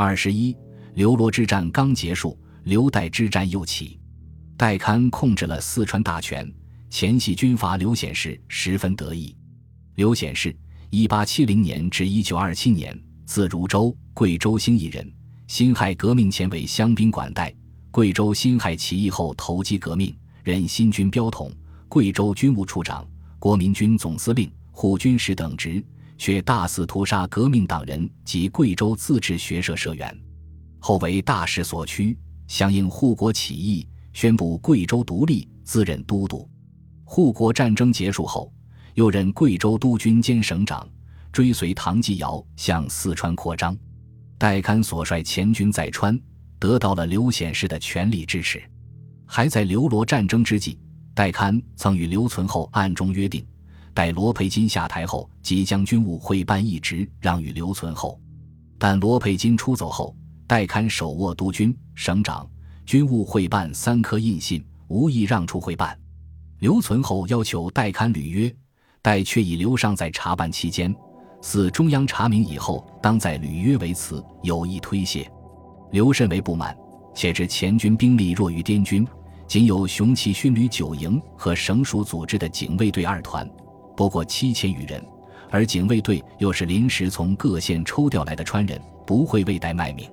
二十一，刘罗之战刚结束，刘代之战又起。代堪控制了四川大权，前系军阀刘显世十分得意。刘显世，一八七零年至一九二七年，字如州，贵州兴义人。辛亥革命前为乡兵管带，贵州辛亥起义后投机革命，任新军标统、贵州军务处长、国民军总司令、护军使等职，却大肆屠杀革命党人及贵州自治学社社员。后为大势所趋，响应护国起义。宣布贵州独立，自任都督。护国战争结束后，又任贵州督军兼省长，追随唐继尧向四川扩张。戴堪所率前军在川，得到了刘显世的全力支持。还在刘罗战争之际，戴堪曾与刘存厚暗中约定，待罗培金下台后，即将军务会办一职让与刘存厚。但罗培金出走后，戴堪手握督军、省长。军务会办三颗印信，无意让出会办。刘存厚要求代刊履约，代却以刘尚在查办期间，似中央查明以后，当在履约为辞，有意推卸。刘甚为不满，且知前军兵力弱于滇军，仅有雄骑勋旅九营和省属组织的警卫队二团，不过七千余人，而警卫队又是临时从各县抽调来的川人，不会为代卖命。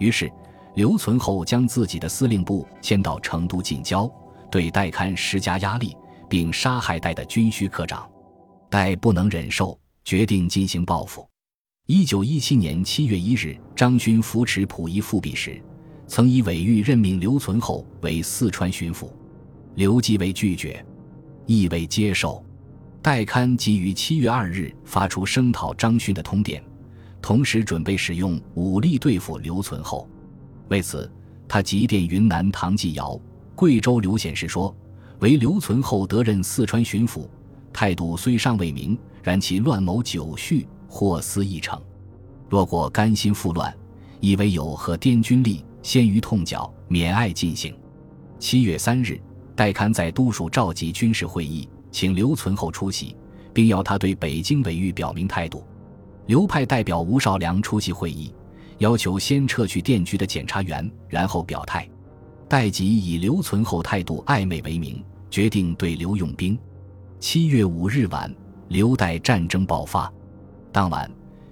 于是。刘存厚将自己的司令部迁到成都近郊，对戴堪施加压力，并杀害戴的军需科长。戴不能忍受，决定进行报复。一九一七年七月一日，张勋扶持溥仪复辟时，曾以伪谕任命刘存厚为四川巡抚，刘即为拒绝，亦未接受。戴堪即于七月二日发出声讨张勋的通电，同时准备使用武力对付刘存厚。为此，他急电云南唐继尧、贵州刘显世说：“为刘存厚得任四川巡抚，态度虽尚未明，然其乱谋久序，祸思议成。若果甘心赴乱，以为有和滇军力，先于痛剿，免爱进行。”七月三日，戴堪在都署召集军事会议，请刘存厚出席，并要他对北京伪谕表明态度。刘派代表吴少良出席会议。要求先撤去电局的检察员，然后表态。戴吉以刘存厚态度暧昧为名，决定对刘用兵。七月五日晚，刘代战争爆发。当晚，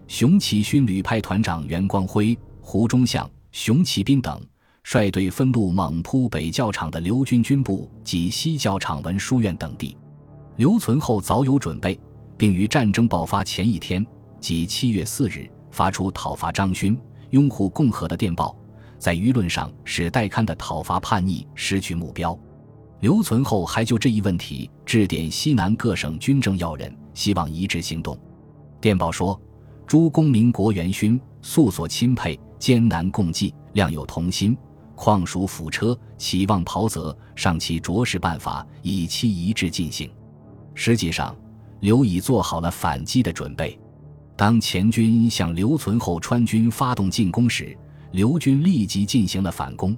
熊启勋旅派团长袁光辉、胡忠相、熊启斌等率队分路猛扑北教场的刘军军部及西教场文书院等地。刘存厚早有准备，并于战争爆发前一天，即七月四日，发出讨伐张勋。拥护共和的电报，在舆论上使代刊的讨伐叛逆失去目标。刘存厚还就这一问题致电西南各省军政要人，希望一致行动。电报说：“诸公民国元勋素所钦佩，艰难共济，量有同心，况属辅车，期望袍泽，尚其着实办法，以期一致进行。”实际上，刘已做好了反击的准备。当前军向刘存厚川军发动进攻时，刘军立即进行了反攻，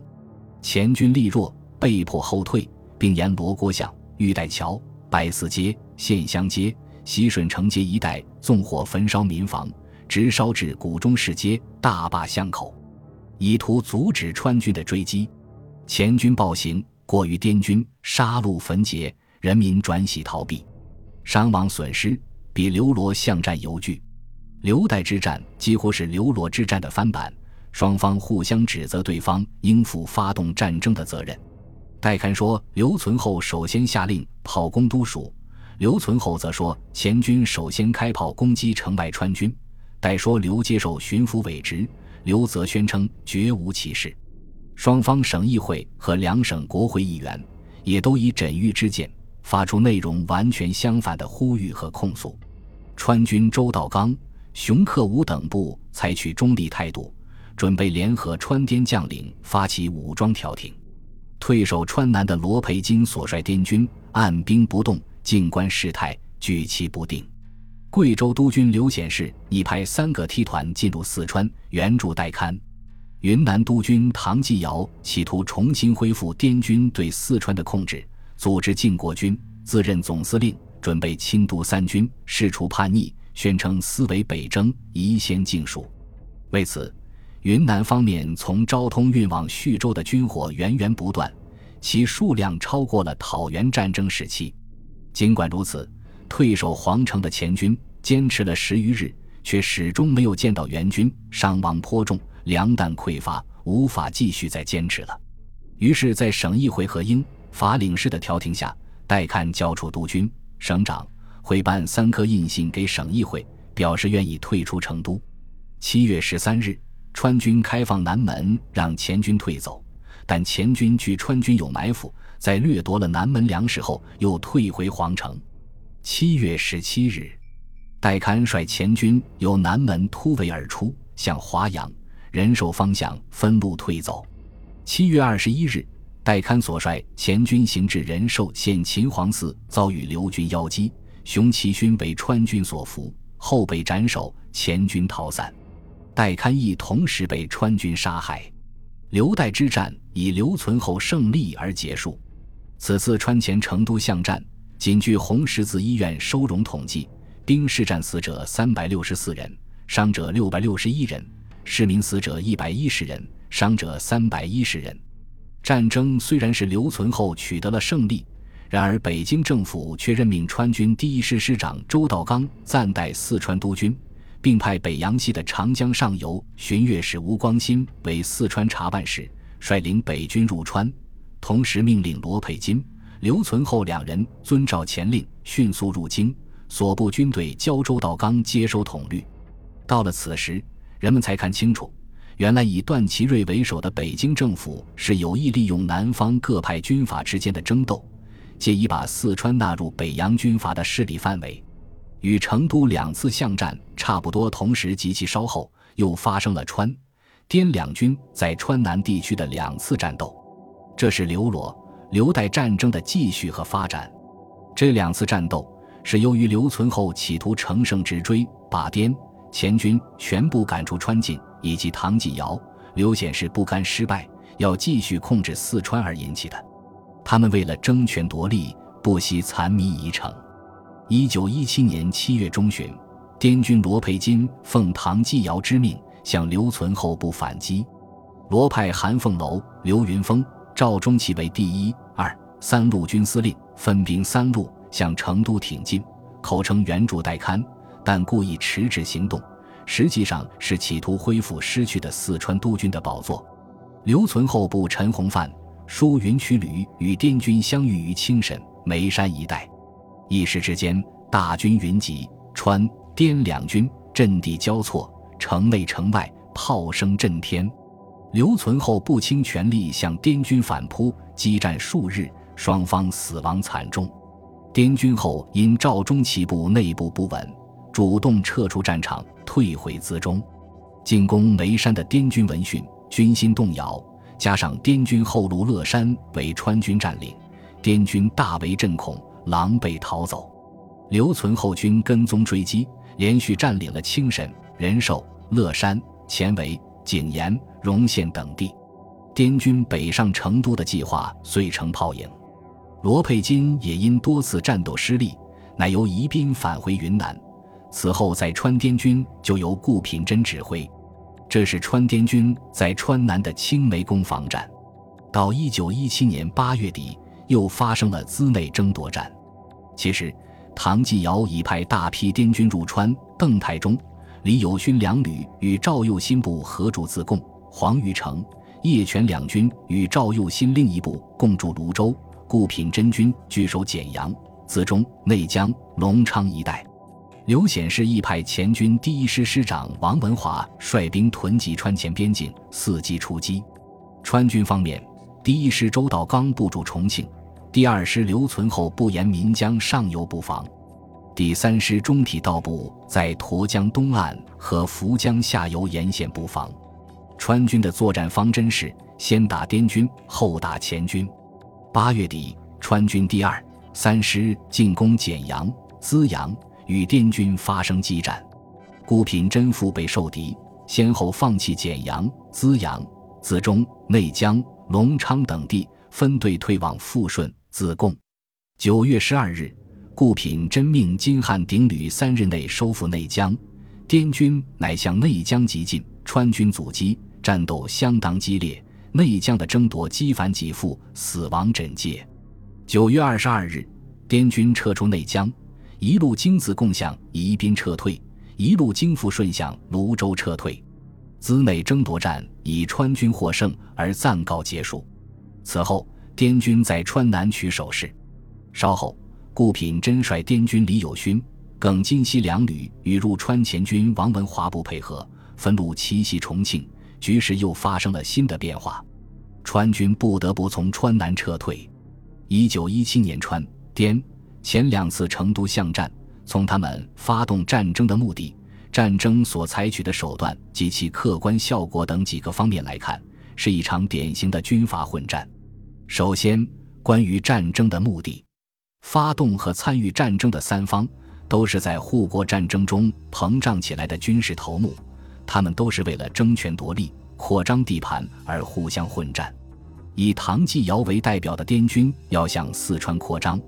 前军力弱，被迫后退，并沿罗锅巷、玉带桥、白寺街、县乡街、西顺城街一带纵火焚烧民房，直烧至谷中市街、大坝巷口，以图阻止川军的追击。前军暴行过于滇军，杀戮焚劫，人民转徙逃避，伤亡损失比刘罗巷战犹巨。刘代之战几乎是刘罗之战的翻版，双方互相指责对方应负发动战争的责任。戴堪说，刘存厚首先下令炮攻都署；刘存厚则说，前军首先开炮攻击城外川军。戴说刘接受巡抚委职，刘则宣称绝无其事。双方省议会和两省国会议员也都以枕玉之见，发出内容完全相反的呼吁和控诉。川军周道刚。熊克武等部采取中立态度，准备联合川滇将领发起武装调停。退守川南的罗培金所率滇军按兵不动，静观事态，举棋不定。贵州督军刘显世拟派三个梯团进入四川援助代勘。云南督军唐继尧企图重新恢复滇军对四川的控制，组织晋国军，自任总司令，准备亲督三军，试除叛逆。宣称思为北征，宜先静属。为此，云南方面从昭通运往叙州的军火源源不断，其数量超过了讨袁战争时期。尽管如此，退守皇城的前军坚持了十余日，却始终没有见到援军，伤亡颇重，粮弹匮乏，无法继续再坚持了。于是，在省议会和英法领事的调停下，代看交出督军、省长，会办三颗印信给省议会，表示愿意退出成都。七月十三日。川军开放南门，让前军退走，但前军据川军有埋伏，在掠夺了南门粮食后，又退回皇城。七月十七日，戴堪率前军由南门突围而出，向华阳、仁寿方向分路退走。七月二十一日，戴堪所率前军行至仁寿县秦皇寺，遭遇刘军邀击，熊其勋为川军所俘，后被斩首，前军逃散。戴堪亦同时被川军杀害，刘代之战以刘存厚胜利而结束。此次川黔成都巷战，仅据红十字医院收容统计，兵士战死者三百六十四人，伤者六百六十一人，市民死者一百一十人，伤者三百一十人。战争虽然是刘存厚取得了胜利，然而北京政府却任命川军第一师师长周道刚暂代四川督军。并派北洋系的长江上游巡阅使吴光新为四川查办使，率领北军入川，同时命令罗佩金、刘存厚两人遵照前令，迅速入京，所部军队交周道刚接收统率。到了此时，人们才看清楚，原来以段祺瑞为首的北京政府是有意利用南方各派军阀之间的争斗，借以把四川纳入北洋军阀的势力范围。与成都两次巷战差不多，同时及其稍后又发生了川、滇两军在川南地区的两次战斗，这是刘罗、刘代战争的继续和发展。这两次战斗是由于刘存厚企图乘胜直追，把滇黔军全部赶出川境，以及唐继尧、刘显是不甘失败，要继续控制四川而引起的。他们为了争权夺利，不惜残弭遗城。一九一七年七月中旬，滇军罗佩金奉唐继尧之命向刘存厚部反击。罗派韩凤楼、刘云峰、赵忠奇为第一、二、三路军司令，分兵三路向成都挺进，口称援助代刊，但故意迟滞行动，实际上是企图恢复失去的四川督军的宝座。刘存厚部陈洪范、舒云曲旅与滇军相遇于青神、眉山一带。一时之间，大军云集，川滇两军阵地交错，城内城外炮声震天。刘存厚不倾全力向滇军反扑，激战数日，双方死亡惨重。滇军后因赵忠奇部内部不稳，主动撤出战场，退回辎中。进攻眉山的滇军闻讯，军心动摇，加上滇军后路乐山为川军占领，滇军大为震恐。狼狈逃走，刘存厚军跟踪追击，连续占领了青沈、仁寿、乐山、前围、景延、荣县等地。滇军北上成都的计划遂成泡影。罗佩金也因多次战斗失利，乃由宜宾返回云南。此后，在川滇军就由顾品珍指挥。这是川滇军在川南的青梅攻防战。到一九一七年八月底。又发生了资内争夺战。其实，唐继尧已派大批滇军入川，邓太忠、李友勋两旅与赵右新部合驻自贡、黄玉成、叶权两军与赵右新另一部共驻泸州，顾品珍军据守简阳、资中、内江、隆昌一带。刘显世亦派前军第一师师长王文华率兵屯集川前边境，伺机出击。川军方面，第一师周道刚部驻重庆。第二师刘存厚不沿岷江上游布防，第三师中体道部在沱江东岸和涪江下游沿线布防。川军的作战方针是先打滇军，后打黔军。八月底，川军第二、三师进攻简阳、资阳，与滇军发生激战。顾品珍腹背受敌，先后放弃简阳、资阳、资中、内江、隆昌等地，分队退往富顺。自贡，九月十二日，顾品真命金汉鼎旅三日内收复内江，滇军乃向内江急进，川军阻击，战斗相当激烈，内江的争夺机反几复，死亡枕藉。九月二十二日，滇军撤出内江，一路经自贡向宜宾撤退，一路经富顺向泸州撤退。资内争夺战以川军获胜而暂告结束。此后，滇军在川南取守势。稍后，顾品珍率滇军李友勋、耿金熙两旅与入川前军王文华部配合，分路奇袭重庆，局势又发生了新的变化。川军不得不从川南撤退。一九一七年川滇前两次成都巷战，从他们发动战争的目的、战争所采取的手段及其客观效果等几个方面来看，是一场典型的军阀混战。首先，关于战争的目的。发动和参与战争的三方都是在护国战争中膨胀起来的军事头目，他们都是为了争权夺利、扩张地盘而互相混战。以唐继尧为代表的滇军要向四川扩张，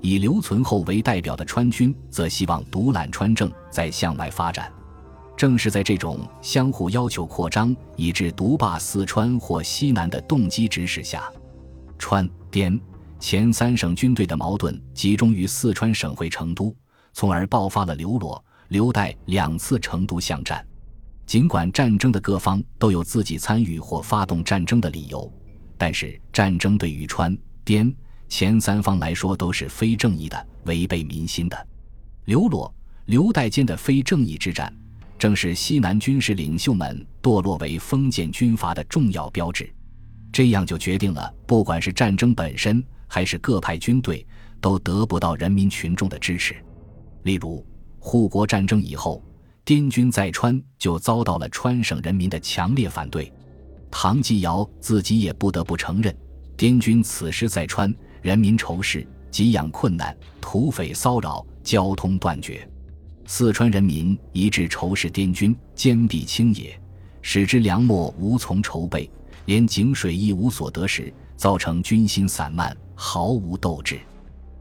以刘存厚为代表的川军则希望独揽川政，再向外发展。正是在这种相互要求扩张以致独霸四川或西南的动机指使下，川滇。前三省军队的矛盾集中于四川省会成都，从而爆发了刘罗、刘岱两次成都巷战。尽管战争的各方都有自己参与或发动战争的理由，但是战争对于川滇前三方来说都是非正义的、违背民心的。刘罗、刘岱间的非正义之战，正是西南军事领袖们堕落为封建军阀的重要标志。这样就决定了，不管是战争本身。还是各派军队都得不到人民群众的支持。例如，护国战争以后，滇军在川就遭到了川省人民的强烈反对。唐继尧自己也不得不承认，滇军此时在川，人民仇视，给养困难，土匪骚扰，交通断绝。四川人民一致仇视滇军，坚壁清野，使之粮秣无从筹备，连井水亦无所得时，造成军心散漫。毫无斗志。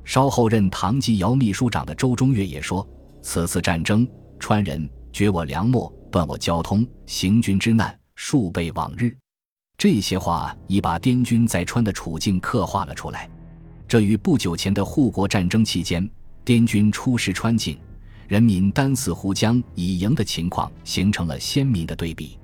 稍后任唐继尧秘书长的周中岳也说：“此次战争，川人绝我粮秣，断我交通，行军之难数倍往日。”这些话已把滇军在川的处境刻画了出来。这与不久前的护国战争期间滇军出师川境，人民单死湖江以迎的情况形成了鲜明的对比。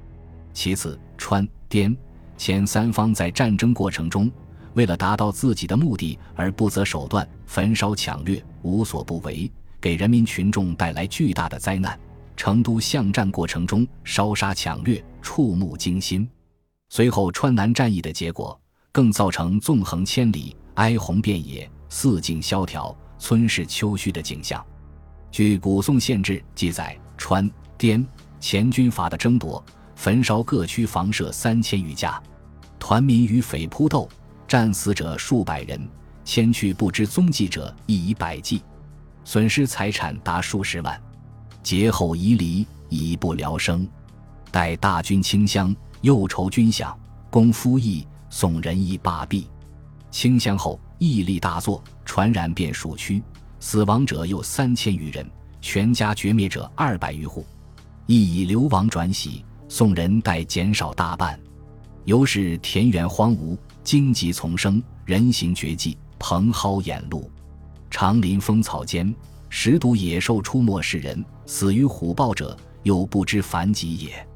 其次，川滇前三方在战争过程中。为了达到自己的目的而不择手段，焚烧抢掠，无所不为，给人民群众带来巨大的灾难。成都巷战过程中烧杀抢掠，触目惊心。随后川南战役的结果，更造成纵横千里、哀鸿遍野、四境萧条、村市秋墟的景象。据《古宋县志》记载，川滇前军阀的争夺，焚烧各区房舍三千余家，团民与匪扑斗。战死者数百人，迁去不知踪迹者亦以百计，损失财产达数十万。劫后遗离，已不聊生。待大军清乡，又筹军饷，供夫役，送人役罢毕。清乡后，疫力大作，传染遍数区，死亡者有三千余人，全家绝灭者二百余户。亦以流亡转徙，送人待减少大半。由是田园荒芜。荆棘丛生，人行绝迹，蓬蒿掩路，长林风草间，十毒野兽出没，是人死于虎豹者，又不知凡几也。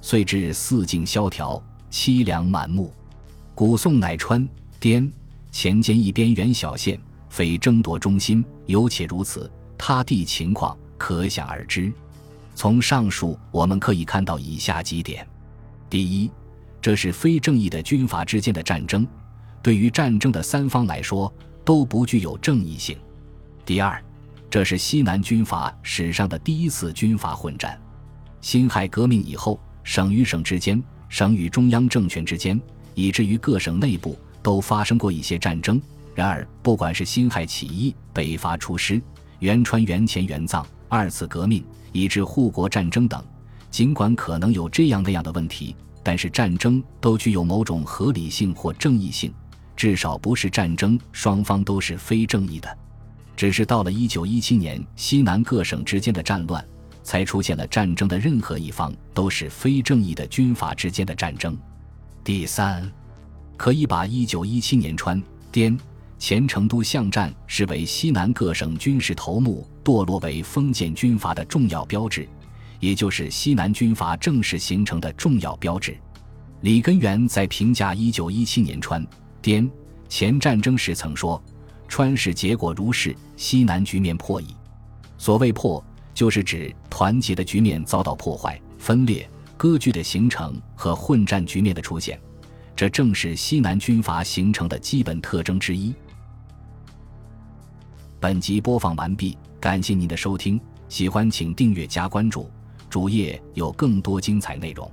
遂至四境萧条，凄凉满目。古宋乃川滇前间一边缘小县，非争夺中心，尤且如此，他地情况可想而知。从上述我们可以看到以下几点：第一。这是非正义的军阀之间的战争，对于战争的三方来说都不具有正义性。第二，这是西南军阀史上的第一次军阀混战。辛亥革命以后，省与省之间、省与中央政权之间，以至于各省内部都发生过一些战争。然而，不管是辛亥起义、北伐出师、元川元前元藏、二次革命，以至护国战争等，尽管可能有这样那样的问题。但是战争都具有某种合理性或正义性，至少不是战争双方都是非正义的。只是到了一九一七年，西南各省之间的战乱，才出现了战争的任何一方都是非正义的军阀之间的战争。第三，可以把一九一七年川滇前成都巷战视为西南各省军事头目堕落为封建军阀的重要标志，也就是西南军阀正式形成的重要标志。李根源在评价一九一七年川滇前战争时曾说：“川市结果如是，西南局面破矣。”所谓破。就是指团结的局面遭到破坏、分裂、割据的形成和混战局面的出现，这正是西南军阀形成的基本特征之一。本集播放完毕，感谢您的收听，喜欢请订阅加关注，主页有更多精彩内容。